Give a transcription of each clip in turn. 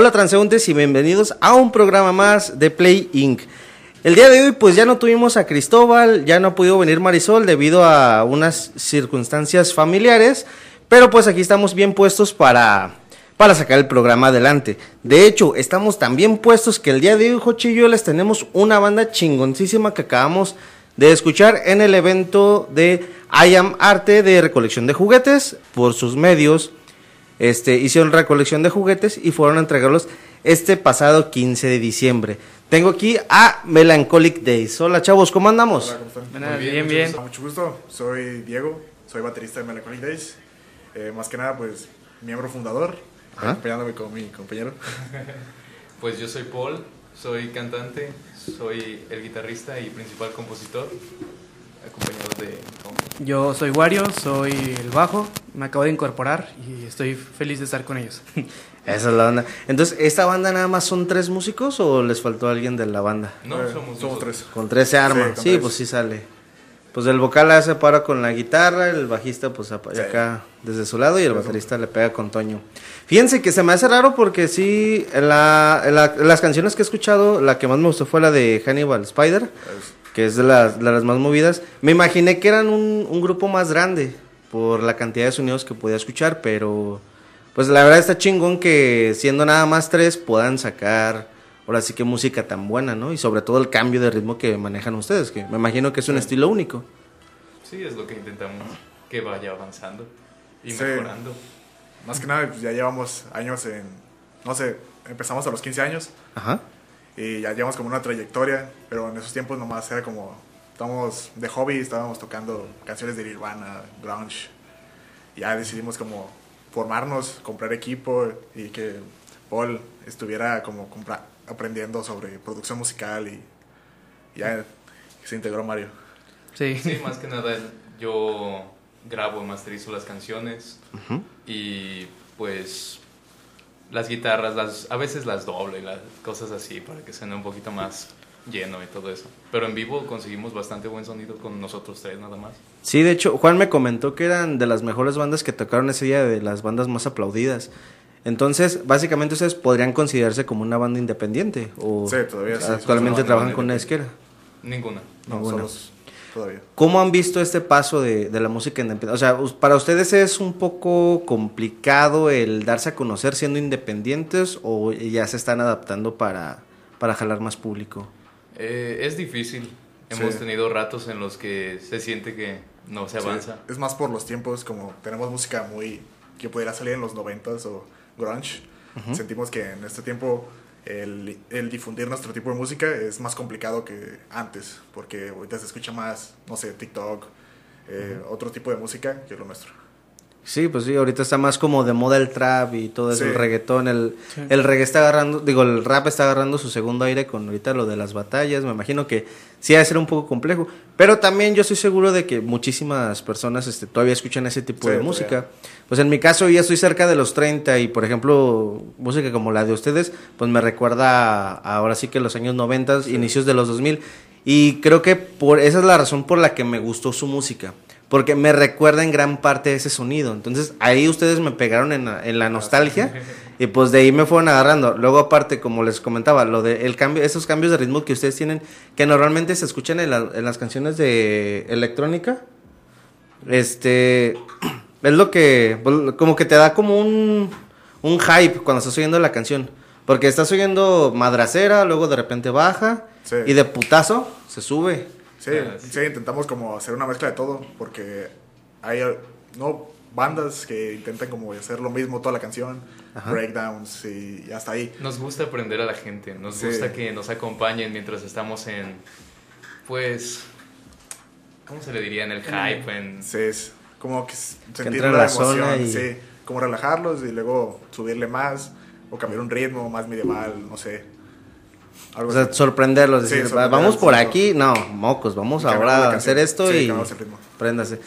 Hola transeúntes y bienvenidos a un programa más de Play Inc. El día de hoy pues ya no tuvimos a Cristóbal, ya no ha podido venir Marisol debido a unas circunstancias familiares, pero pues aquí estamos bien puestos para, para sacar el programa adelante. De hecho, estamos tan bien puestos que el día de hoy, Jochi les tenemos una banda chingoncísima que acabamos de escuchar en el evento de I Am Arte de recolección de juguetes por sus medios este, hicieron recolección de juguetes y fueron a entregarlos este pasado 15 de diciembre. Tengo aquí a Melancholic Days. Hola chavos, ¿cómo andamos? Hola, ¿cómo están? Muy bien, bien, mucho gusto. Mucho gusto. Soy Diego, soy baterista de Melancholic Days. Eh, más que nada, pues, miembro fundador, acompañándome con mi compañero. Pues yo soy Paul, soy cantante, soy el guitarrista y principal compositor, acompañado de. Yo soy Wario, soy el bajo, me acabo de incorporar y estoy feliz de estar con ellos. Esa es la banda. Entonces, ¿esta banda nada más son tres músicos o les faltó alguien de la banda? No, Eh, somos, somos tres. Con tres se arma. Sí, Sí, con tres. pues sí sale. Pues el vocal hace para con la guitarra, el bajista pues Sí. acá desde su lado y el baterista le pega con Toño. Fíjense que se me hace raro porque sí, en, la, en la- en las canciones que he escuchado, la que más me gustó fue la de Hannibal Spider, Es- que es de las, de las más movidas. Me imaginé que eran un, un grupo más grande por la cantidad de sonidos que podía escuchar, pero pues la verdad está chingón que siendo nada más tres puedan sacar ahora sí que música tan buena, ¿no? Y sobre todo el cambio de ritmo que manejan ustedes, que me imagino que es un Sí. estilo único. Sí, es lo que intentamos, que vaya avanzando y Sí. mejorando. Más que nada, pues, ya llevamos años en. No sé, empezamos a los 15 años Ajá. Y ya llevamos como una trayectoria, pero en esos tiempos nomás era como. Estábamos de hobby, estábamos tocando canciones de Nirvana, grunge. Y ya decidimos como formarnos, comprar equipo y que Paul estuviera como compra- aprendiendo sobre producción musical y ya se integró Mario. Sí. Sí, más que nada yo grabo y masterizo las canciones y pues las guitarras, las, a veces las doblo y las cosas así para que suene un poquito más lleno y todo eso. Pero en vivo conseguimos bastante buen sonido con nosotros tres nada más. Sí, de hecho, Juan me comentó que eran de las mejores bandas que tocaron ese día, de las bandas más aplaudidas. Entonces, básicamente ustedes podrían considerarse como una banda independiente o Sí, todavía sí, actualmente trabajan con una disquera. Ninguna. No, Ninguna. solos todavía. ¿Cómo han visto este paso de, de la música independiente? O sea, para ustedes es un poco complicado el darse a conocer siendo independientes o ya se están adaptando para, para jalar más público. Eh, es difícil. Sí. Hemos tenido ratos en los que se siente que no se Sí, avanza. es más por los tiempos, como tenemos música muy que pudiera salir en los 90s o grunge. Sentimos que en este tiempo el, el difundir nuestro tipo de música es más complicado que antes, porque ahorita se escucha más, no sé, TikTok, eh, otro tipo de música que lo nuestro. Sí, pues sí, ahorita está más como de moda el trap y todo eso, Sí. el reggaetón, el, Sí. el reggae está agarrando, digo, el rap está agarrando su segundo aire con ahorita lo de las batallas, me imagino que sí ha de ser un poco complejo, pero también yo estoy seguro de que muchísimas personas este, todavía escuchan ese tipo Sí, de todavía. música. Pues en mi caso ya estoy cerca de los 30 y por ejemplo, música como la de ustedes, pues me recuerda a- ahora sí que los años 90, inicios de los 2000 y creo que por esa es la razón por la que me gustó su música. Porque me recuerda en gran parte ese sonido. Entonces ahí ustedes me pegaron en la, en la nostalgia y pues de ahí me fueron agarrando. Luego aparte, como les comentaba, lo de el cambio, esos cambios de ritmo que ustedes tienen, que normalmente se escuchan en, la- en las canciones de electrónica, este, es lo que, pues, como que te da como un, un hype cuando estás oyendo la canción. Porque estás oyendo madracera, luego de repente baja Sí. y de putazo se sube. Sí, Ah, sí. sí, intentamos como hacer una mezcla de todo, porque hay no bandas que intentan como hacer lo mismo toda la canción, Ajá. breakdowns y, y hasta ahí. Nos gusta aprender a la gente, nos Sí. gusta que nos acompañen mientras estamos en, pues, ¿cómo se le diría? En el hype, en... Sí, es como que sentir la la emoción, y- sí, como relajarlos y luego subirle más o cambiar un ritmo más medieval, no sé. Algo O sea, sorprenderlos, decir, "Va- sorprenderlos, vamos por sí, aquí, no, mocos, vamos Y ahora a hacer esto Sí, y préndase.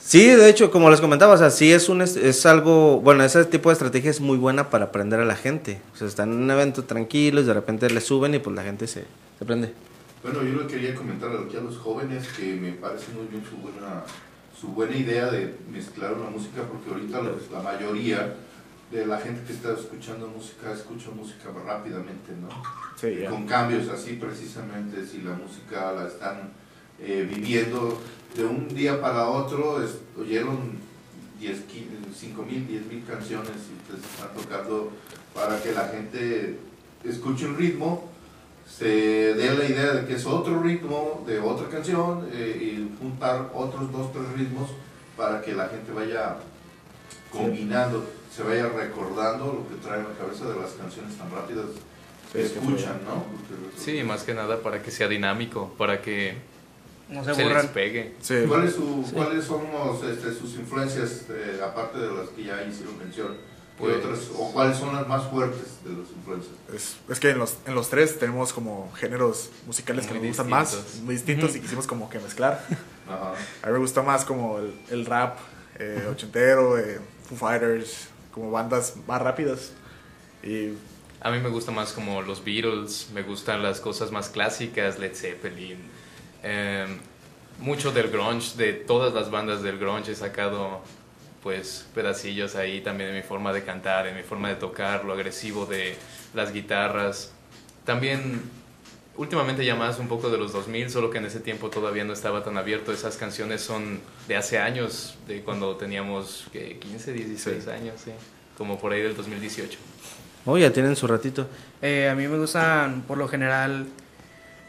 Sí, de hecho, como les comentaba, o sea, sí es un es, es algo, bueno, ese tipo de estrategia es muy buena para aprender a la gente. O sea, están en un evento tranquilos, de repente le suben y pues la gente se, se prende. Bueno, yo le quería comentar aquí a los jóvenes que me parece muy bien su buena, su buena idea de mezclar una música, porque ahorita los- la mayoría de la gente que está escuchando música escucha música rápidamente, ¿no? Sí, ya. Con cambios así precisamente, si la música la están eh, viviendo de un día para otro, es- oyeron 10, 5 mil, 10 mil canciones y les están tocando para que la gente escuche un ritmo, se dé la idea de que es otro ritmo de otra canción eh, y juntar otros dos, tres ritmos para que la gente vaya combinando, se vaya recordando lo que trae en la cabeza de las canciones tan rápidas que Sí, que escuchan, ¿no? Porque- Sí, más que nada para que sea dinámico, para que No se, se les pegue. Sí. ¿Cuál es su- ¿Cuáles son los, este, sus influencias, eh, aparte de las que ya hicieron mención? ¿Qué Pues- otras, ¿O cuáles son las más fuertes de las influencias? Es, es que en los, en los tres tenemos como géneros musicales que Muy nos gustan más, distintos. muy distintos y quisimos como que mezclar. Ajá. A mí me gusta más como el, el rap eh, ochentero, eh, Foo Fighters, como bandas más rápidas. Y A mí me gusta más como los Beatles, me gustan las cosas más clásicas, Led Zeppelin, em, mucho del grunge, de todas las bandas del grunge he sacado pues pedacillos ahí también en mi forma de cantar, en mi forma de tocar, lo agresivo de las guitarras. También últimamente ya más un poco de los 2000, solo que en ese tiempo todavía no estaba tan abierto. Esas canciones son de hace años, de cuando teníamos ¿qué? 15, 16 años, sí, como por ahí del 2018. Oh, ya tienen su ratito. Eh, a mí me gustan por lo general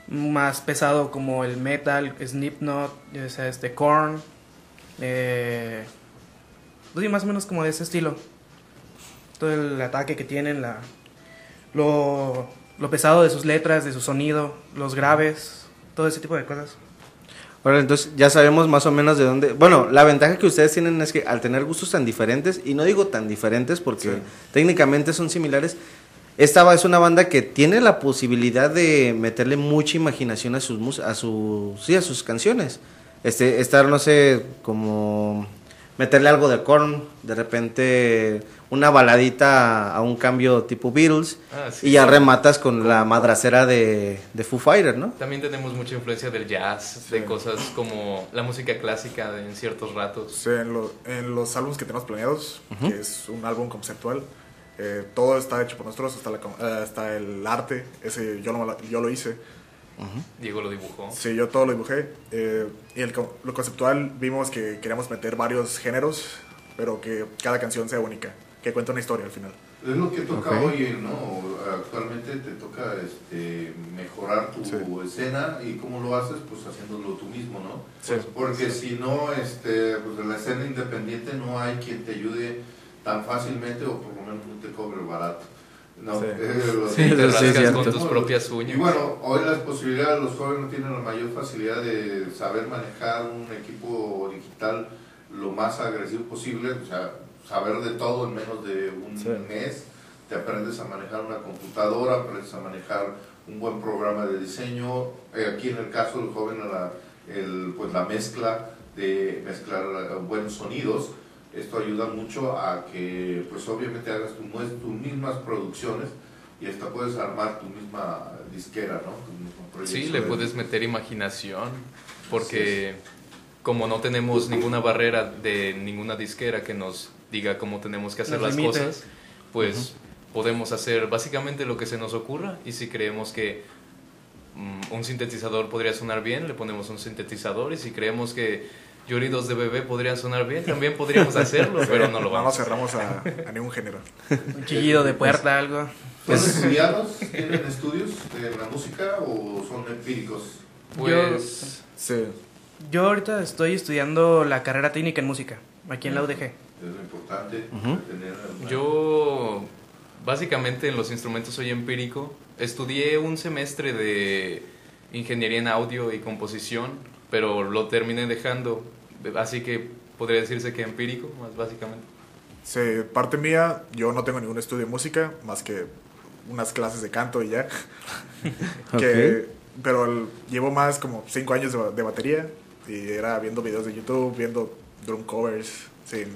más pesado como el metal, Slipknot, ya sea este Korn, eh, pues sí, más o menos como de ese estilo. Todo el ataque que tienen, la, lo, lo pesado de sus letras, de su sonido, los graves, todo ese tipo de cosas. Ahora, entonces ya sabemos más o menos de dónde... Bueno, la ventaja que ustedes tienen es que al tener gustos tan diferentes, y no digo tan diferentes porque Sí. técnicamente son similares, esta es una banda que tiene la posibilidad de meterle mucha imaginación a sus, a sus, sí, a sus canciones. Este, estar, no sé, como meterle algo de corn, de repente una baladita a un cambio tipo Beatles, Ah, sí. y ya rematas con la madracera de, de Foo Fighter, ¿no? También tenemos mucha influencia del jazz, de Sí. cosas como la música clásica de- en ciertos ratos. sí, en, lo- en los álbumes que tenemos planeados, que es un álbum conceptual, eh, todo está hecho por nosotros, hasta, la eh, hasta el arte, ese yo lo, yo lo hice. Diego lo dibujó. Sí, yo todo lo dibujé. eh, y el, lo conceptual vimos que queríamos meter varios géneros, pero que cada canción sea única, que cuente una historia al final. Es lo que toca Ok. hoy, ¿no? Actualmente te toca este, mejorar tu Sí. escena y cómo lo haces, pues haciéndolo tú mismo, ¿no? Sí. Porque si no, este, pues en la escena independiente no hay quien te ayude tan fácilmente o por lo menos no te cobre barato. No, Sí. Eh, lo- Sí, Te con tus propias Y uñas. bueno, hoy las posibilidades, los jóvenes no tienen la mayor facilidad de saber manejar un equipo digital lo más agresivo posible, o sea, saber de todo en menos de un Sí. mes. Te aprendes a manejar una computadora, aprendes a manejar un buen programa de diseño. Eh, aquí en el caso del joven, la, el, pues la mezcla de mezclar eh, buenos sonidos. Esto ayuda mucho a que, pues obviamente hagas tu, tus mismas producciones y hasta puedes armar tu misma disquera, ¿no? Tu mismo proyecto Sí, le de- puedes meter imaginación, porque como no tenemos ninguna barrera de ninguna disquera que nos diga cómo tenemos que hacer Nos las cosas, pues podemos hacer básicamente lo que se nos ocurra y si creemos que mm, un sintetizador podría sonar bien, le ponemos un sintetizador y si creemos que lloridos de bebé podrían sonar bien, también podríamos hacerlo, pero no lo no vamos nos cerramos a, a ningún género. Un chillido de puerta, algo. ¿Son estudiados? ¿Tienen estudios de la música o son empíricos? Pues Sí. Yo ahorita estoy estudiando la carrera técnica en música, aquí en la UDG. Es lo importante, tener una- Yo básicamente en los instrumentos soy empírico. Estudié un semestre de ingeniería en audio y composición, pero lo terminé dejando. Así que podría decirse que empírico, más básicamente. Sí, parte mía, yo no tengo ningún estudio de música, más que unas clases de canto y ya. que, Pero el- llevo más como cinco años de, de batería y era viendo videos de YouTube, viendo drum covers, sin...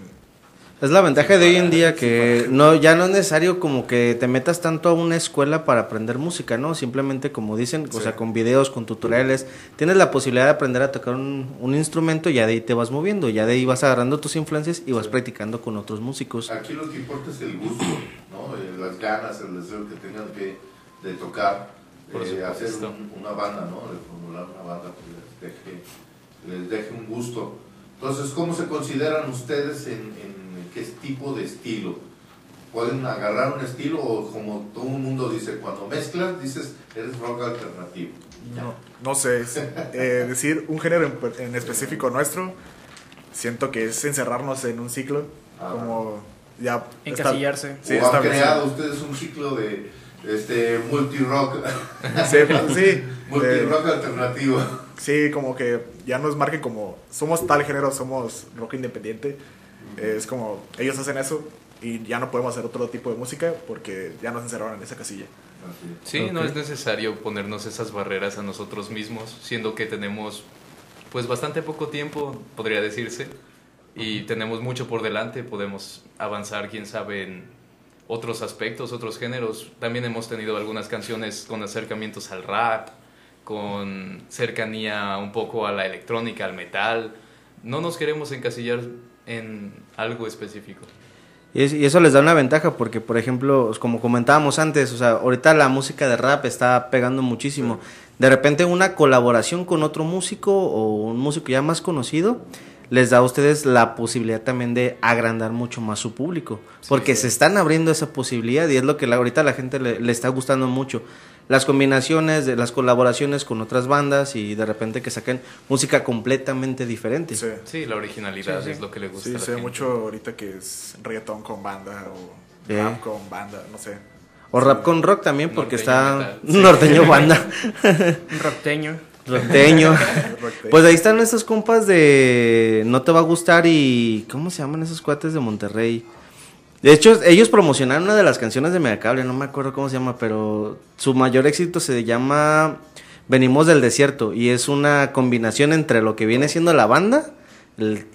Es la ventaja de hoy en día que no ya no es necesario como que te metas tanto a una escuela para aprender música, ¿no? Simplemente como dicen, o sea, con videos, con tutoriales, tienes la posibilidad de aprender a tocar un, un instrumento y ya de ahí te vas moviendo, ya de ahí vas agarrando tus influencias y vas practicando con otros músicicos. Aquí lo que importa es el gusto, ¿no? Eh, las ganas, el deseo que tengan que, de tocar, Por eh, hacer un- una banda, ¿no? De formular una banda que les deje, les deje un gusto. Entonces, ¿cómo se consideran ustedes en, en qué tipo de estilo? ¿Pueden agarrar un estilo o como todo el mundo dice, cuando mezclas, dices, eres rock alternativo? No, no sé, es, eh, decir un género en, en específico nuestro, siento que es encerrarnos en un ciclo, Ajá. como ya... Encasillarse. Sí, ¿O han creado ustedes un ciclo de este, multi-rock? Sí, pues, sí, multi-rock alternativo. Sí, como que ya nos marquen como somos tal género, somos rock independiente. Es como ellos hacen eso y ya no podemos hacer otro tipo de música porque ya nos encerraron en esa casilla. Sí, no Ok. es necesario ponernos esas barreras a nosotros mismos, siendo que tenemos pues bastante poco tiempo, podría decirse, y tenemos mucho por delante, podemos avanzar, quién sabe, en otros aspectos, otros géneros. También hemos tenido algunas canciones con acercamientos al rap, con cercanía un poco a la electrónica, al metal. No nos queremos encasillar en algo específico. Y, es- y eso les da una ventaja porque, por ejemplo, como comentábamos antes, o sea, ahorita la música de rap está pegando muchísimo. De repente una colaboración con otro músico o un músico ya más conocido les da a ustedes la posibilidad también de agrandar mucho más su público. Porque se están abriendo esa posibilidad y es lo que la- ahorita la gente le, le está gustando mucho. Las combinaciones, de las colaboraciones con otras bandas y de repente que saquen música completamente diferente. Sí, Sí, la originalidad Sí, sí. es lo que le gusta sí a la se ve mucho ahorita que es reggaetón con banda o Eh. rap con banda, no sé. O rap con rock también porque Norteño está norteño banda. Un rockteño. Roteño. Pues ahí están estos compas de No te va a gustar y ¿cómo se llaman esos cuates de Monterrey? De hecho, ellos promocionaron una de las canciones de Megacable, no me acuerdo cómo se llama, pero su mayor éxito se llama Venimos del desierto y es una combinación entre lo que viene siendo la banda, el-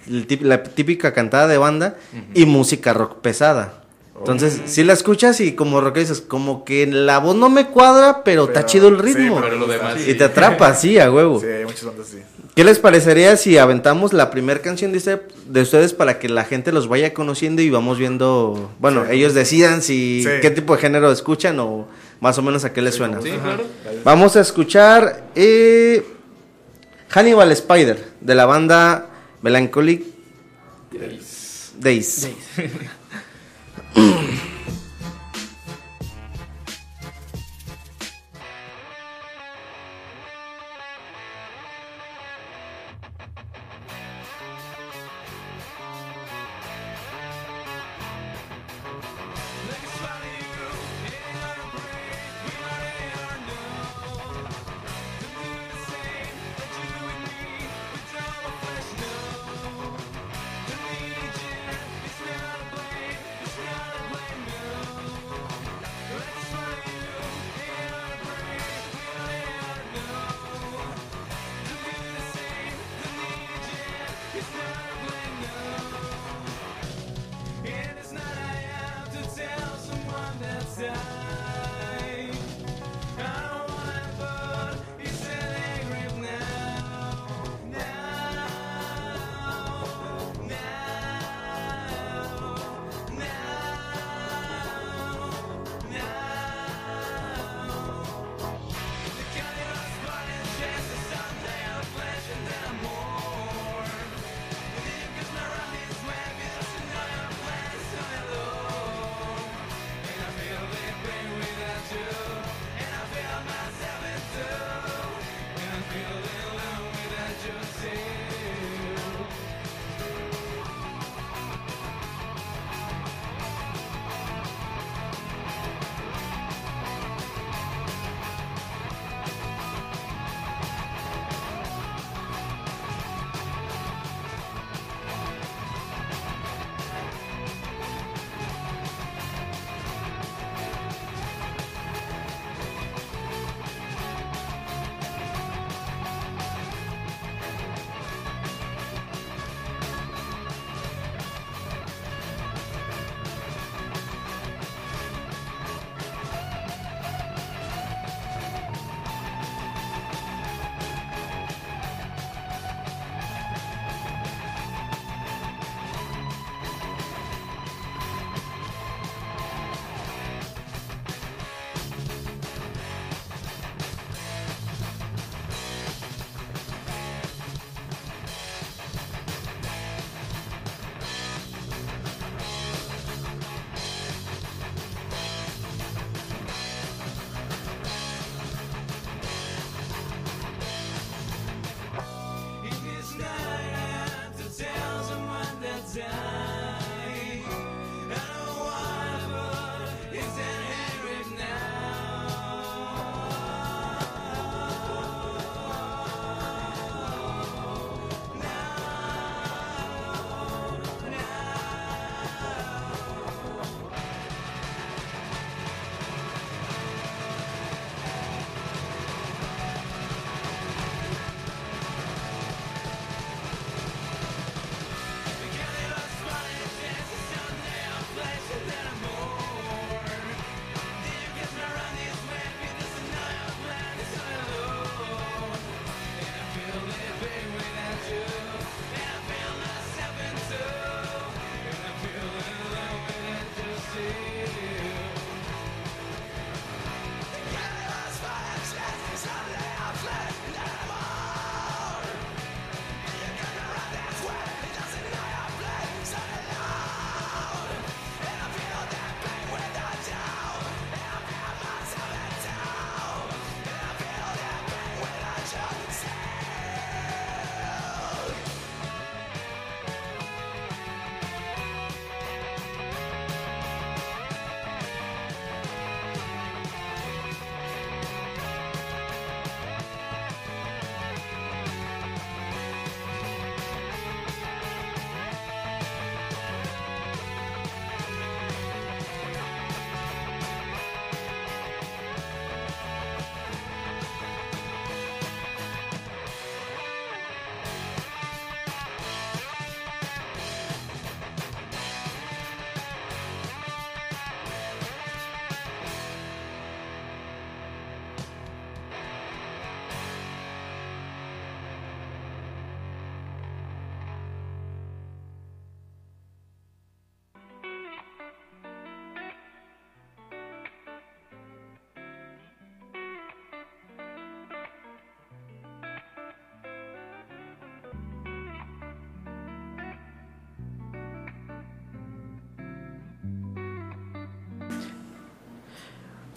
la típica cantada de banda y música rock pesada. Entonces, si la escuchas y como rock dices, como que la voz no me cuadra, pero, está chido el sí, ritmo. Pero lo demás y te atrapa, sí, a huevo. Sí, hay muchas bandas así. ¿Qué les parecería si aventamos la primera canción de, este- de ustedes para que la gente los vaya conociendo y vamos viendo, bueno, Sí. ellos decidan si Sí. qué tipo de género escuchan o más o menos a qué les suena? Sí, claro. Vamos a escuchar eh, Hannibal Spider de la banda Melancholic Days. Not a blame,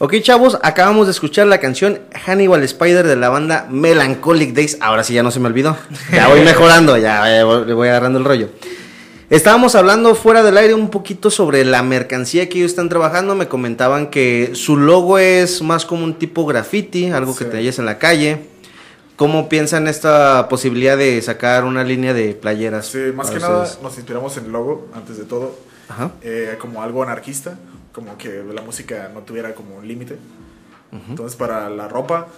Ok, chavos, acabamos de escuchar la canción Hannibal Spider de la banda Melancholic Days. Ahora sí ya no se me olvidó. Ya voy mejorando, ya voy- le voy agarrando el rollo. Estábamos hablando fuera del aire un poquito sobre la mercancía que ellos están trabajando. Me comentaban que su logo es más como un tipo graffiti, algo que te en la calle. ¿Cómo piensan esta posibilidad de sacar una línea de playeras? Sí, más que nada nos inspiramos en el logo, antes de todo, Ajá. eh, como algo anarquista, como que la música no tuviera como un límite. Entonces para la ropa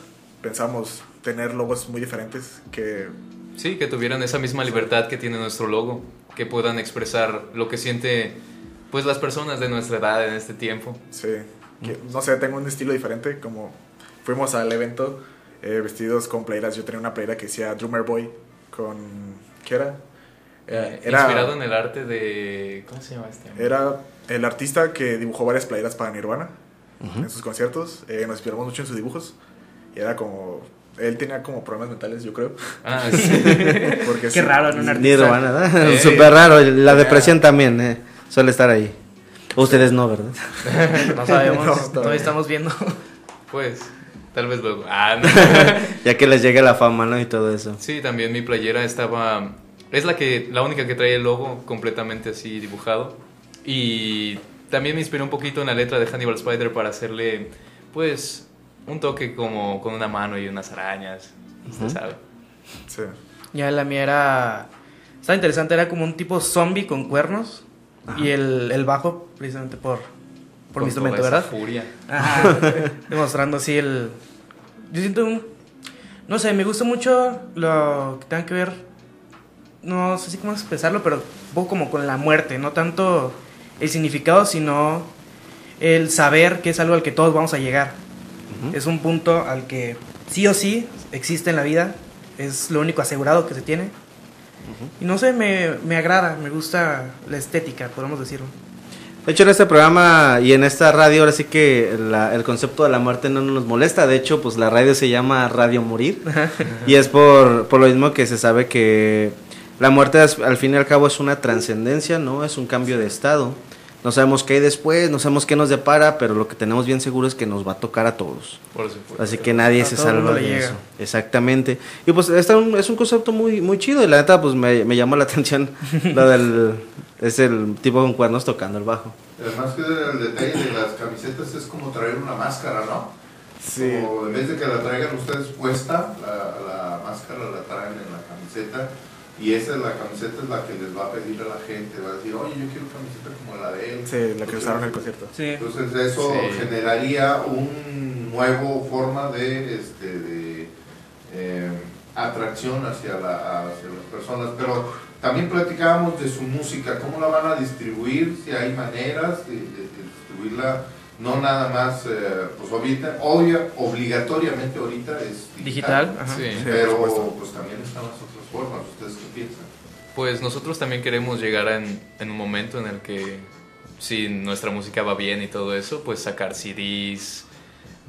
pensamos tener logos muy diferentes que Sí, que tuvieran esa misma libertad que tiene nuestro logo, que puedan expresar lo que siente pues las personas de nuestra edad en este tiempo. Sí, que, no sé, tengo un estilo diferente, como fuimos al evento eh, vestidos con playeras, yo tenía una playera que decía Drummer Boy con, ¿qué era? Eh, Inspirado en el arte de... ¿Cómo se llama este? Era el artista que dibujó varias playeras para Nirvana en sus conciertos, eh, nos inspiramos mucho en sus dibujos, y era como, él tenía como problemas mentales, yo creo, Ah, sí. porque Qué sí, raro en un Ni artista. Nirvana, ¿verdad? Ey. Súper raro. La depresión también eh, suele estar ahí. Ustedes no, ¿verdad? No sabemos, No, todavía todavía. estamos viendo. Pues, tal vez luego. Ah, no. ya que les llegue la fama, ¿no? Y todo eso. Sí, también mi playera estaba... Es la, que, la única que trae el logo completamente así dibujado. Y también me inspiré un poquito en la letra de Hannibal Spider para hacerle, pues, un toque como con una mano y unas arañas. Usted sabe. sí. Ya la mía era. Estaba interesante, era como un tipo zombie con cuernos. Y el, el bajo, precisamente por, por Con mi instrumento, toda esa ¿verdad? furia. Ajá. Demostrando así el. Yo siento un. No sé, me gusta mucho lo que tenga que ver. No sé si cómo expresarlo, pero un poco como con la muerte. No tanto el significado, sino el saber que es algo al que todos vamos a llegar. Es un punto al que sí o sí existe en la vida. Es lo único asegurado que se tiene. Y no sé, me, me agrada, me gusta la estética, podemos decirlo. De hecho, en este programa y en esta radio, ahora sí que la- el concepto de la muerte no nos molesta. De hecho, pues la radio se llama Radio Morir. y es por, por lo mismo que se sabe que la muerte, al fin y al cabo, es una trascendencia, ¿no? Es un cambio de estado. No sabemos qué hay después, no sabemos qué nos depara, pero lo que tenemos bien seguro es que nos va a tocar a todos. Por supuesto. Así que nadie A se salva de llega. eso. Exactamente. Y pues este un- es un concepto muy muy chido y la neta pues me, me llamó la atención lo del es el tipo con cuernos tocando el bajo. Además que el detalle de las camisetas es como traer una máscara, ¿no? Sí. Como en vez de que la traigan ustedes puesta, la, la máscara la traen en la camiseta y esa es la camiseta es la que les va a pedir a la gente, va a decir, oye, yo quiero camiseta como la de él. Sí, la que usaron en el concierto. Sí. Entonces eso Sí. generaría un nuevo forma de, este, de eh, atracción hacia, la, hacia las personas. Pero también platicábamos de su música, cómo la van a distribuir, si hay maneras de, de- de distribuirla, no nada más, eh, pues ahorita, obvia, obligatoriamente ahorita es Digital, digital. ajá. Sí. Sí, Pero pues también están las otras formas, ¿ustedes qué piensan? Pues nosotros también queremos llegar en, en un momento en el que si nuestra música va bien y todo eso, pues sacar CDs,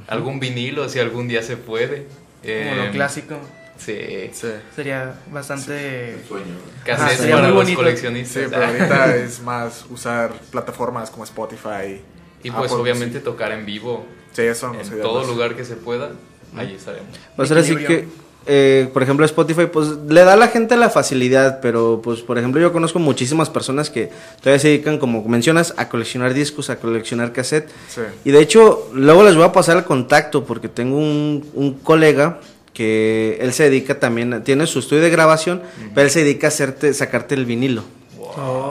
algún vinilo si algún día se puede. Como Eh, lo clásico. Sí. Sí. Sería bastante... El sueño. Cassettes Ah, sería para muy los bonito. coleccionistas. Sí, pero ahorita es más usar plataformas como Spotify. Y pues Apple obviamente Music. tocar en vivo Sí, eso no en todo lugar que se pueda, allí estaremos. Pues ahora sí que eh, por ejemplo Spotify pues le da a la gente la facilidad, pero pues por ejemplo yo conozco muchísimas personas que todavía se dedican como mencionas a coleccionar discos, a coleccionar cassette Sí. Y de hecho, luego les voy a pasar el contacto porque tengo un, un colega que él se dedica también, tiene su estudio de grabación, pero él se dedica a hacerte, sacarte el vinilo.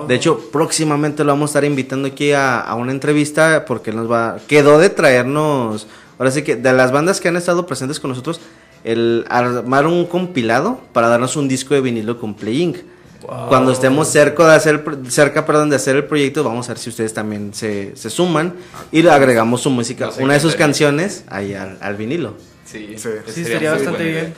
De hecho, próximamente lo vamos a estar invitando aquí a, a una entrevista porque nos va, quedó de traernos, ahora sí que de las bandas que han estado presentes con nosotros, el armar un compilado para darnos un disco de vinilo con Play Inc. Cuando estemos cerca de hacer, cerca, perdón, de hacer el proyecto, vamos a ver si ustedes también se, se suman y le agregamos su música, una de sus canciones ahí al, al vinilo. Sí, Sí. Sí, sería bastante bien.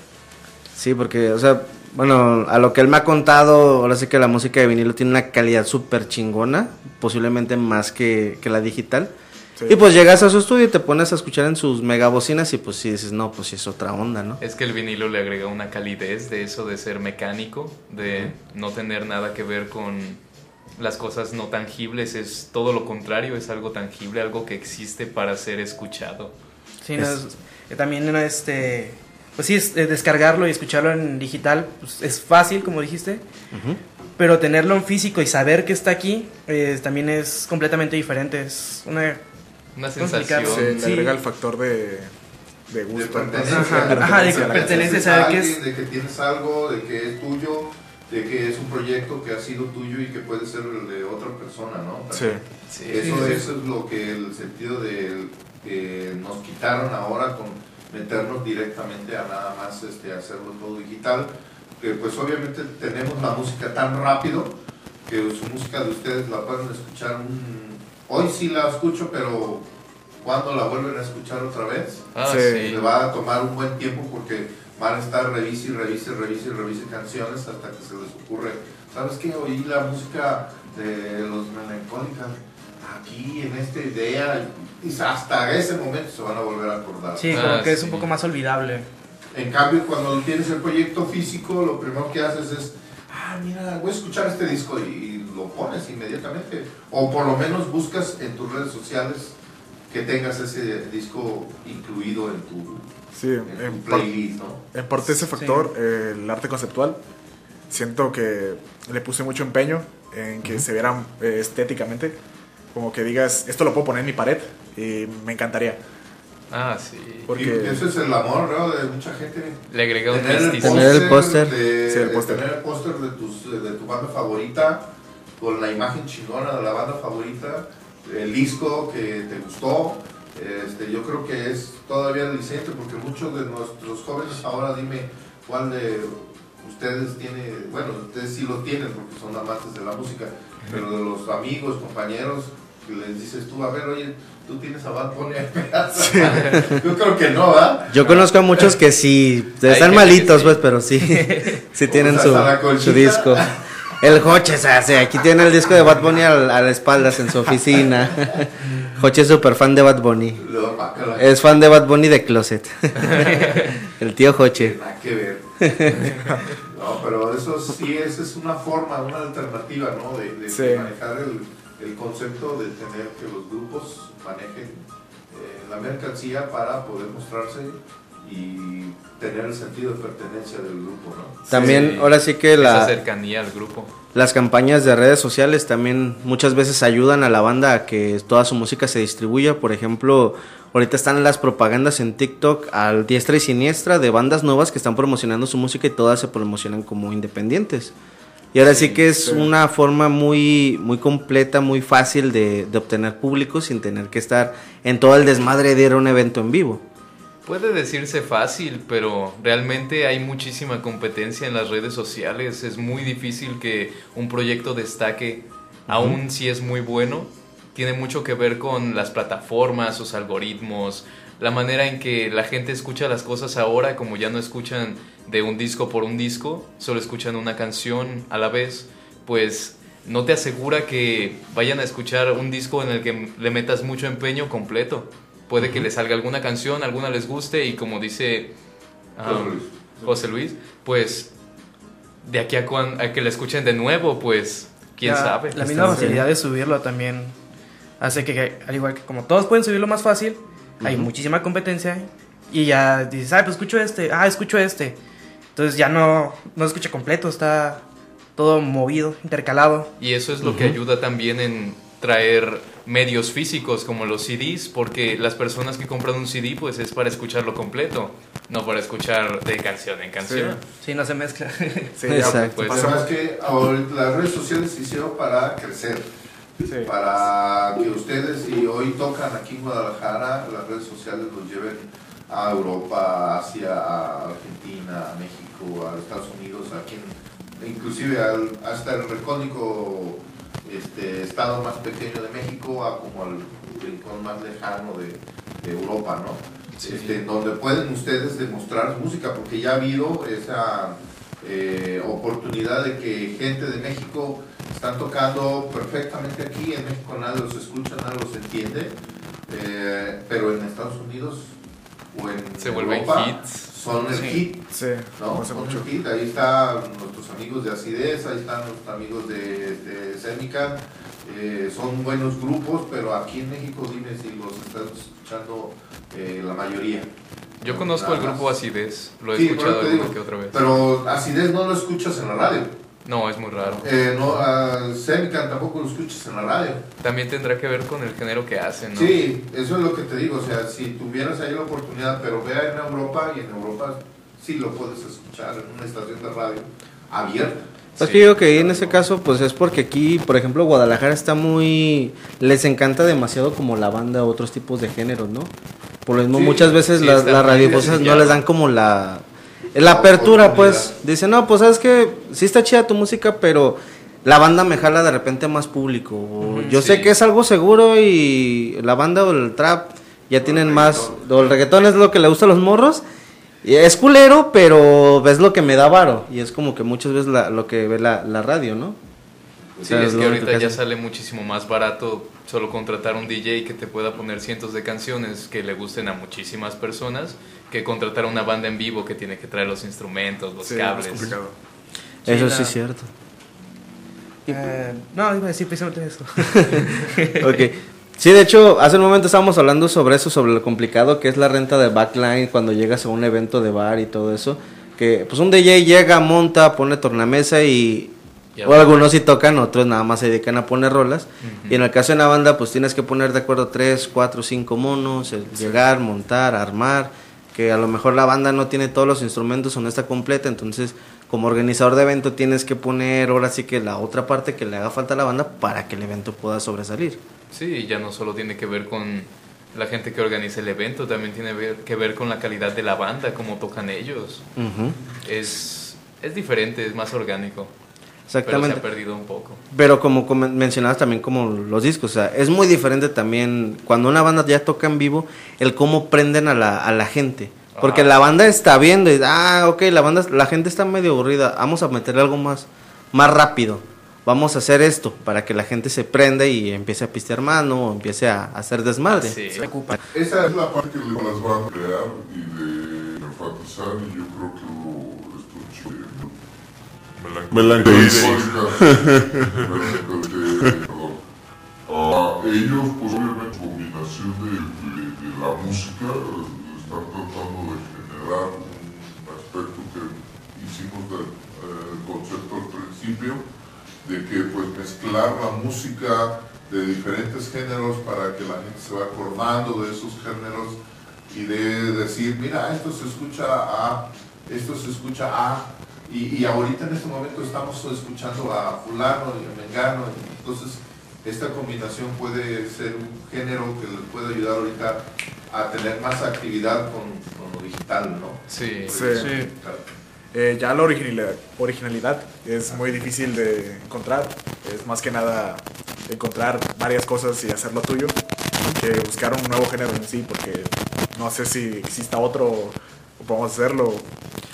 Sí, porque, o sea, bueno, a lo que él me ha contado, ahora sí que la música de vinilo tiene una calidad súper chingona, posiblemente más que, que la digital. Sí. Y pues llegas a su estudio y te pones a escuchar en sus megabocinas y pues sí dices, no, pues sí es otra onda, ¿no? Es que el vinilo le agrega una calidez de eso de ser mecánico, de no tener nada que ver con las cosas no tangibles, es todo lo contrario, es algo tangible, algo que existe para ser escuchado. Sí, no, es- eh, también este, pues sí, es, eh, descargarlo y escucharlo en digital pues, es fácil, como dijiste, pero tenerlo en físico y saber que está aquí eh, también es completamente diferente. Es una Una sensación. Se le Sí. agrega el factor de, de De gusto. ¿no? pertenencia. Ajá, De ajá, de a que alguien, es- de que tienes algo, de que es tuyo, de que es un proyecto que ha sido tuyo y que puede ser el de otra persona, ¿no? Sí. Sí. Eso, sí. eso es lo que el sentido de que nos quitaron ahora con meternos directamente a nada más este, hacerlo todo digital. Que pues obviamente tenemos la música tan rápido que su música de ustedes la pueden escuchar un- hoy sí la escucho, pero cuando la vuelven a escuchar otra vez, Ah, Sí. sí. le va a tomar un buen tiempo porque van a estar revise y revise, revise y revise canciones hasta que se les ocurre. ¿Sabes qué? Oí la música de los melancólicas aquí en esta idea y hasta ese momento se van a volver a acordar. Sí, Ah, como que es sí. un poco más olvidable. En cambio, cuando tienes el proyecto físico, lo primero que haces es, ah, mira, voy a escuchar este disco y, y lo pones inmediatamente. O por lo menos buscas en tus redes sociales que tengas ese disco incluido en tu, Sí, en tu en, par- playlist, ¿no? en parte ese factor, eh, el arte conceptual, siento que le puse mucho empeño en que se viera eh, estéticamente. Como que digas, esto lo puedo poner en mi pared y me encantaría. Ah, sí. Porque- Y eso es el amor, ¿no? De mucha gente. Le agrega un Tener el misticismo. Tener el póster. de- Sí, de. Tener el póster de, tus- de tu banda favorita, con la imagen chingona de la banda favorita, el disco que te gustó. Este, yo creo que es todavía aliciente porque muchos de nuestros jóvenes ahora dime cuál de ustedes tiene, bueno, ustedes sí lo tienen porque son amantes de la música, pero de los amigos, compañeros, que les dices tú, a ver, oye, tú tienes a Bad Bunny en casa. Yo creo que no, ¿ah? Yo conozco a muchos que sí, están malitos, que sí. pues, pero sí, sí tienen O su, sea, su disco. El Joche, o sea, sí, aquí tiene el disco de Bad Bunny al- a, la espaldas en su oficina. Joche es súper fan de Bad Bunny. Es fan de Bad Bunny de Closet. el tío Joche. Nada que ver. No, pero eso sí, esa es una forma, una alternativa, ¿no? De, de Sí. manejar el, el concepto de tener que los grupos manejen eh, la mercancía para poder mostrarse y tener el sentido de pertenencia del grupo, ¿no? También, Sí. ahora sí que Esa la, cercanía al grupo. las campañas de redes sociales también muchas veces ayudan a la banda a que toda su música se distribuya. Por ejemplo, ahorita están las propagandas en TikTok al diestra y siniestra de bandas nuevas que están promocionando su música y todas se promocionan como independientes. Y ahora sí, que es sí. una forma muy, muy completa, muy fácil de, de obtener público sin tener que estar en todo el desmadre de ir a un evento en vivo. Puede decirse fácil, pero realmente hay muchísima competencia en las redes sociales. Es muy difícil que un proyecto destaque, aun si es muy bueno. Tiene mucho que ver con las plataformas, sus algoritmos, la manera en que la gente escucha las cosas ahora, como ya no escuchan de un disco por un disco, solo escuchan una canción a la vez, pues no te asegura que vayan a escuchar un disco en el que le metas mucho empeño completo. Puede que les salga alguna canción, alguna les guste y como dice ah, José Luis. Pues de aquí a, cuan- a que la escuchen de nuevo, pues quién Ya, sabe. La misma facilidad de subirlo también hace que, al igual que como todos pueden subirlo más fácil, hay muchísima competencia y ya dices, ah, pues escucho este, ah, escucho este. Entonces ya no, no se escucha completo, está todo movido, intercalado. Y eso es lo que ayuda también en traer medios físicos como los CDs, porque las personas que compran un CD pues es para escucharlo completo, no para escuchar de canción en canción. Sí, no se mezcla. Sí, ya, Exacto. Pues, pasamos- es que las redes sociales se hicieron para crecer. sí. para que ustedes, si hoy tocan aquí en Guadalajara, las redes sociales los lleven a Europa, a Asia, a Argentina, a México, a Estados Unidos, aquí en- inclusive al- hasta el recónico este, estado más pequeño de México, a como al rincón más lejano de, de Europa, ¿no? Sí. Este, donde pueden ustedes demostrar música, porque ya ha habido esa eh, oportunidad de que gente de México están tocando perfectamente aquí, en México nadie los escucha, nadie los entiende, eh, pero en Estados Unidos o en Se Europa, hits. Son el hit. Sí, ¿no? Son mucho. el hit. Ahí están nuestros amigos de Acidez, ahí están nuestros amigos de, de Semican. Eh, son buenos grupos, pero aquí en México dime si los estás escuchando eh, la mayoría. Yo conozco el grupo. Acidez, lo he Sí, escuchado alguna que otra vez. Pero Acidez no lo escuchas en la radio. No, es muy raro. Eh, no, a Semican tampoco lo escuchas en la radio. También tendrá que ver con el género que hacen, ¿no? Sí, eso es lo que te digo. O sea, si tuvieras ahí la oportunidad, pero vea en Europa y en Europa sí lo puedes escuchar en una estación de radio abierta. Es Sí. que yo digo que en ese caso, pues es porque aquí, por ejemplo, Guadalajara está muy. Les encanta demasiado como la banda otros tipos de géneros, ¿no? Por lo mismo, Sí, muchas veces sí, las, muy radiofusas no les dan como la. La apertura, pues. Dicen, no, pues sabes que sí está chida tu música, pero la banda me jala de repente más público. O yo sé que es algo seguro y la banda o el trap ya tienen más. O el reggaetón es lo que le gusta a los morros. Y es culero, pero ves lo que me da varo. Y es como que muchas veces la- lo que ve la, la radio, ¿no? Sí, sea, es es que ahorita que ya sale muchísimo más barato solo contratar un DJ que te pueda poner cientos de canciones que le gusten a muchísimas personas que contratar una banda en vivo que tiene que traer los instrumentos, los Sí, cables. complicado. Eso sí es cierto. Eh, no, iba a decir precisamente eso. ok. Sí, de hecho, hace un momento estábamos hablando sobre eso, sobre lo complicado que es la renta de backline cuando llegas a un evento de bar y todo eso. Que pues un DJ llega, monta, pone tornamesa y... O algunos sí tocan, otros nada más se dedican a poner rolas. Y en el caso de una banda, pues tienes que poner de acuerdo tres, cuatro, cinco monos, el llegar, montar, armar. Que a lo mejor la banda no tiene todos los instrumentos o no está completa, entonces como organizador de evento tienes que poner ahora sí que la otra parte que le haga falta a la banda para que el evento pueda sobresalir. Sí, ya no solo tiene que ver con la gente que organiza el evento, también tiene que ver con la calidad de la banda, cómo tocan ellos. Ujú. Es, es diferente, es más orgánico. Exactamente. Pero se ha perdido un poco. Pero como come- mencionabas también como los discos, o sea, es muy diferente también cuando una banda ya toca en vivo, el cómo prenden a la, a la gente. Porque Ah. la banda está viendo y, ah, ok, la banda, la gente está medio aburrida, vamos a meterle algo más, más rápido. Vamos a hacer esto para que la gente se prenda y empiece a pistear mano o empiece a, a hacer desmadre. Sí. Se ocupa. Esa es la parte que las van a crear y de enfatizar y yo creo que. Melancolía. Perdón. Ah, ellos, pues obviamente, combinación de, de, de la música, están tratando de generar un aspecto que hicimos del eh, concepto al principio, de que pues mezclar la música de diferentes géneros para que la gente se vaya acordando de esos géneros y de decir, mira, esto se escucha a, esto se escucha a, y, y ahorita en este momento estamos escuchando a fulano y a mengano, y entonces esta combinación puede ser un género que les puede ayudar ahorita a tener más actividad con, con lo digital, ¿no? Sí. Sí. Sí. Eh, ya la originalidad, originalidad es muy difícil de encontrar. Es más que nada encontrar varias cosas y hacerlo tuyo que buscar un nuevo género en sí, porque no sé si exista otro o podemos hacerlo.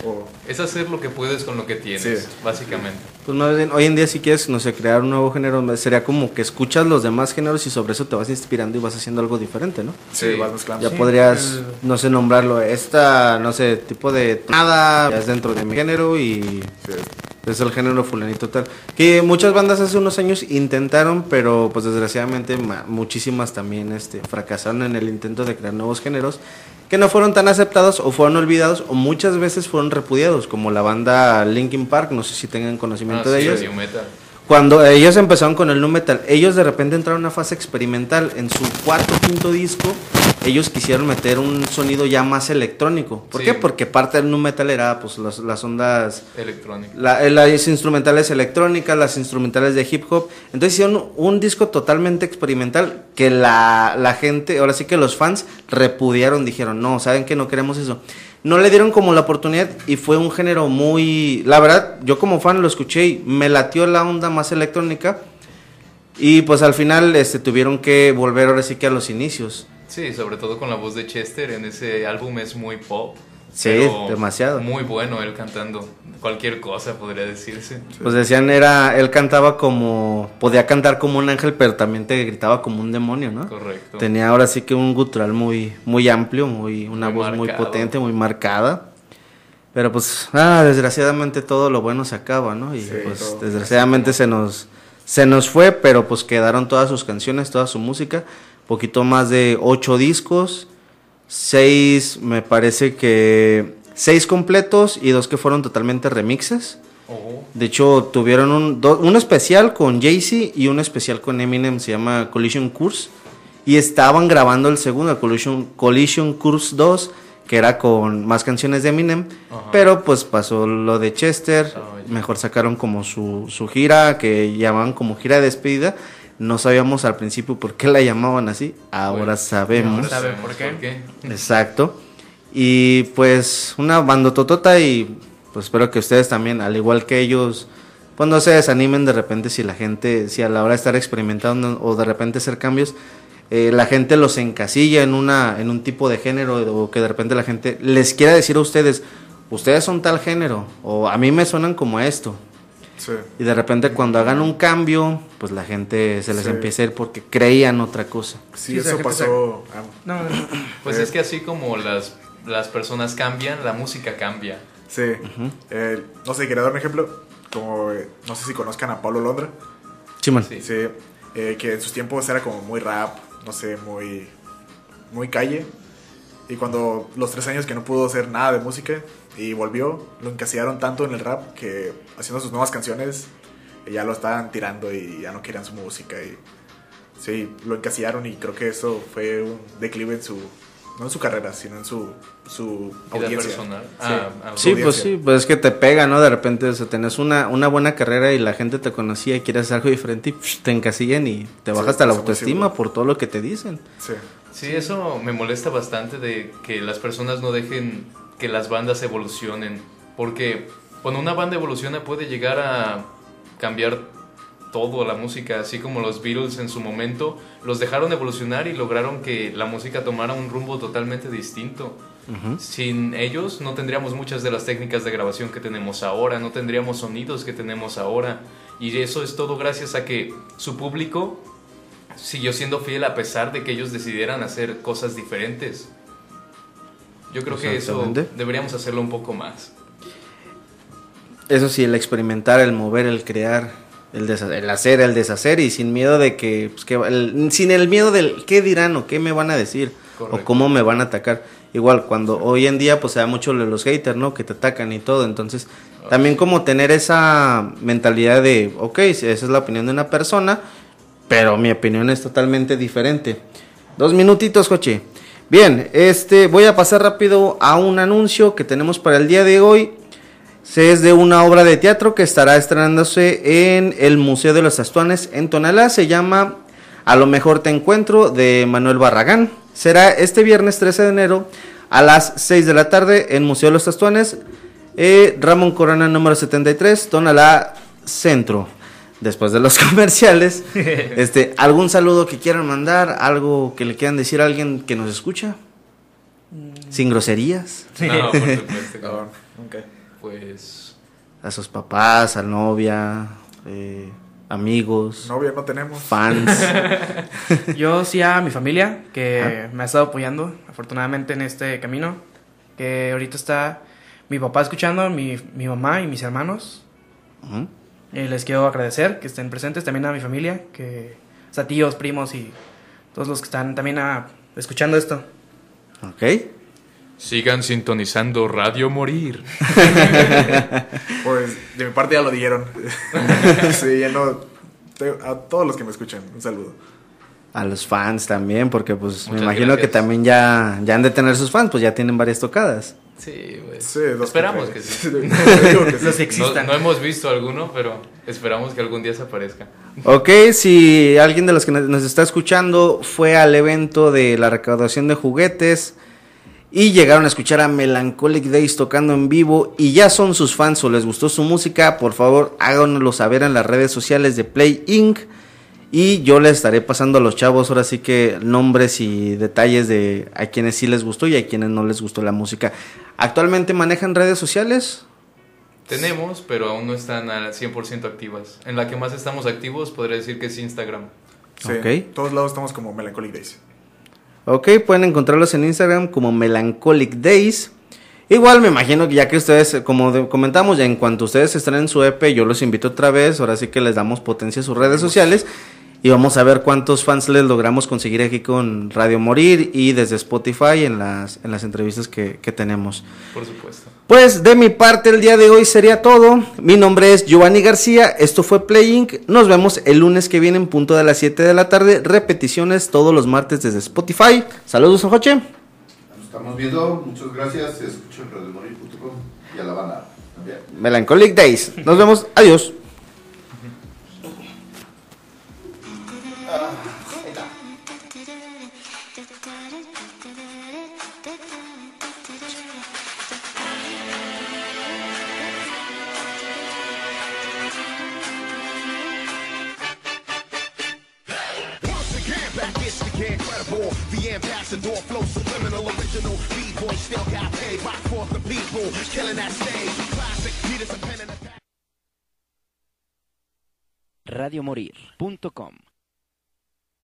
O, Es hacer lo que puedes con lo que tienes, Sí. básicamente. Pues más bien, hoy en día si quieres, no sé, crear un nuevo género, sería como que escuchas los demás géneros y sobre eso te vas inspirando y vas haciendo algo diferente, ¿no? sí, Sí. vas mezclando. Ya Sí, podrías, el- no sé, nombrarlo, esta, no sé, tipo de nada, ya es dentro de mi género y Sí. Es el género fulanito tal. Que muchas bandas hace unos años intentaron, pero pues desgraciadamente ma- muchísimas también este, fracasaron en el intento de crear nuevos géneros que no fueron tan aceptados o fueron olvidados o muchas veces fueron repudiados, como la banda Linkin Park, no sé si tengan conocimiento Ah, de sí, ellos. Cuando ellos empezaron con el nu metal, ellos de repente entraron a una fase experimental. En su cuarto quinto disco, ellos quisieron meter un sonido ya más electrónico. ¿Por Sí. qué? Porque parte del nu metal era pues las, las ondas, Electrónico. la- eh, las instrumentales electrónicas, las instrumentales de hip hop. Entonces hicieron un disco totalmente experimental que la, la gente, ahora sí que los fans repudiaron, dijeron, no, saben que no queremos eso. No le dieron como la oportunidad y fue un género muy... La verdad, yo como fan lo escuché y me latió la onda más electrónica. Y pues al final este, tuvieron que volver ahora sí que a los inicios. Sí, sobre todo con la voz de Chester en ese álbum es muy pop. Sí, demasiado. Muy bueno él cantando. Cualquier cosa podría decirse. Pues decían, era, él cantaba como, podía cantar como un ángel, pero también te gritaba como un demonio, ¿no? Correcto. Tenía ahora sí que un gutural muy, muy amplio, muy, una Muy voz muy potente, muy marcada. Pero pues, ah, desgraciadamente todo lo bueno se acaba, ¿no? Y Sí, pues todo. desgraciadamente se nos, se nos fue, pero pues quedaron todas sus canciones, toda su música. Poquito más de ocho discos, seis, me parece que seis completos y dos que fueron totalmente remixes. Oh, De hecho, tuvieron un, do- un especial con Jay-Z y un especial con Eminem, se llama Collision Course. Y estaban grabando el segundo, Collision, Collision Course 2, que era con más canciones de Eminem. Pero pues pasó lo de Chester, Oh, ya. mejor sacaron como su, su gira, que llamaban como gira de despedida. No sabíamos al principio por qué la llamaban así, ahora Bueno, sabemos. ahora ¿Sabe por qué. Exacto. Y pues una bandototota y pues espero que ustedes también, al igual que ellos, pues no se desanimen de repente si la gente, si a la hora de estar experimentando o de repente hacer cambios, eh, la gente los encasilla en una, en un tipo de género o que de repente la gente les quiera decir a ustedes, ustedes son tal género o a mí me suenan como esto. Sí. Y de repente cuando hagan un cambio, pues la gente se les Sí. empieza a ir porque creían otra cosa. Sí, eso pasó. ah, No, no, no. Pues Eh. es que así como las, las personas cambian, la música cambia. Sí. Eh, no sé, quería dar un ejemplo. Como, eh, no sé si conozcan a Pablo Londra. Simón. Sí. Sí. eh, que en sus tiempos era como muy rap, no sé, muy, muy calle. Y cuando los tres años que no pudo hacer nada de música y volvió, lo encasillaron tanto en el rap que haciendo sus nuevas canciones ya lo estaban tirando y ya no querían su música. Y sí, lo encasillaron y creo que eso fue un declive en su, no en su carrera, sino en su, su Vida audiencia. personal. Sí. Ah, ah, Sí, audiencia. pues sí, pues es que te pega, ¿no? De repente, o sea, tenés una, una buena carrera y la gente te conocía y quieres hacer algo diferente y psh, te encasillan y te baja Sí, hasta la autoestima por todo lo que te dicen. Sí. Sí, eso me molesta bastante de que las personas no dejen que las bandas evolucionen. Porque cuando una banda evoluciona puede llegar a cambiar todo la música, así como los Beatles en su momento los dejaron evolucionar y lograron que la música tomara un rumbo totalmente distinto. Sin ellos no tendríamos muchas de las técnicas de grabación que tenemos ahora, no tendríamos sonidos que tenemos ahora. Y eso es todo gracias a que su público siguió siendo fiel a pesar de que ellos decidieran hacer cosas diferentes. Yo creo que eso deberíamos hacerlo un poco más. Eso sí, el experimentar, el mover, el crear, el, hacer, el deshacer y sin miedo de que, pues, que el- sin el miedo del qué dirán o qué me van a decir Correcto. o cómo me van a atacar. Igual cuando hoy en día pues se da mucho los haters, ¿no? Que te atacan y todo. Entonces, también como tener esa mentalidad de, ok, esa es la opinión de una persona, pero mi opinión es totalmente diferente. Dos minutitos, coche. Bien, este, voy a pasar rápido a un anuncio que tenemos para el día de hoy. Se Es de una obra de teatro que estará estrenándose en el Museo de los Astuanes en Tonalá. Se llama A lo mejor te encuentro de Manuel Barragán. Será este viernes 13 de enero a las 6 de la tarde en Museo de los Astuanes. eh, Ramón Corona número 73, Tonalá Centro. Después de los comerciales, este, ¿algún saludo que quieran mandar? ¿Algo que le quieran decir a alguien que nos escucha? Sin groserías. No, por supuesto. no. Pues a sus papás, a novia, eh, amigos, Novia no tenemos. fans. Yo sí a mi familia, que Ah. me ha estado apoyando, afortunadamente, en este camino. Que ahorita está mi papá escuchando, mi, mi mamá y mis hermanos. Y les quiero agradecer que estén presentes también a mi familia, que, o sea, tíos, primos y todos los que están también ah, escuchando esto. Ok. Sigan sintonizando Radio Morir. Pues de mi parte ya lo dieron. sí, ya no. A todos los que me escuchan, un saludo. A los fans también, porque pues me imagino que también ya, ya han de tener sus fans, pues ya tienen varias tocadas. Sí, pues. Sí, dos esperamos que sí. Digo que sí. Los No, existan. no hemos visto alguno, pero esperamos que algún día se aparezca. Ok, si alguien de los que nos- nos está escuchando fue al evento de la recaudación de juguetes y llegaron a escuchar a Melancholic Days tocando en vivo y ya son sus fans o les gustó su música, por favor háganoslo saber en las redes sociales de Play Inc. Y yo les estaré pasando a los chavos ahora sí que nombres y detalles de a quienes sí les gustó y a quienes no les gustó la música. ¿Actualmente manejan redes sociales? Tenemos, pero aún no están al 100% activas. En la que más estamos activos podría decir que es Instagram. Sí, en todos lados estamos como Melancholic Days. Ok, pueden encontrarlos en Instagram como Melancholic Days. Igual me imagino que ya que ustedes, como comentamos, ya en cuanto ustedes estén en su EP, yo los invito otra vez. Ahora sí que les damos potencia a sus redes sociales. Y vamos a ver cuántos fans les logramos conseguir aquí con Radio Morir y desde Spotify en las, en las entrevistas que, que tenemos. Por supuesto. Pues de mi parte el día de hoy sería todo. Mi nombre es Giovanni García, esto fue Playing. Nos vemos el lunes que viene en punto de las 7 de la tarde. Repeticiones todos los martes desde Spotify. Saludos, Joche. Nos estamos viendo, muchas gracias. Se escucha en radiomorir.com y a la banda también. Melancholic Days. Nos vemos. Adiós. Ambassador, flow subliminal, original. B-boy still got paid. Rock for the people, killing that stage. Classic, Peter's a pen and a radiomorir.com